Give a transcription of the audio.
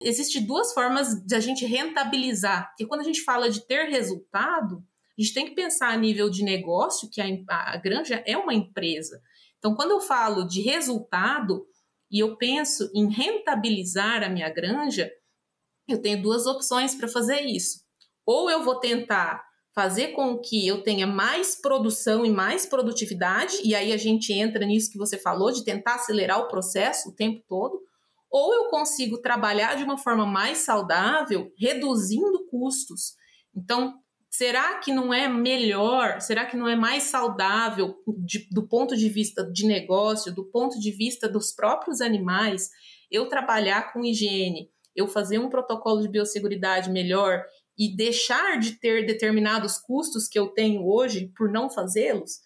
Existem duas formas de a gente rentabilizar, porque quando a gente fala de ter resultado, a gente tem que pensar a nível de negócio, que a, a granja é uma empresa. Então, quando eu falo de resultado e eu penso em rentabilizar a minha granja, eu tenho duas opções para fazer isso. Ou eu vou tentar fazer com que eu tenha mais produção e mais produtividade, e aí a gente entra nisso que você falou, de tentar acelerar o processo o tempo todo, ou eu consigo trabalhar de uma forma mais saudável, reduzindo custos. Então, será que não é melhor, será que não é mais saudável de, do ponto de vista de negócio, do ponto de vista dos próprios animais, eu trabalhar com higiene, eu fazer um protocolo de biosseguridade melhor e deixar de ter determinados custos que eu tenho hoje por não fazê-los?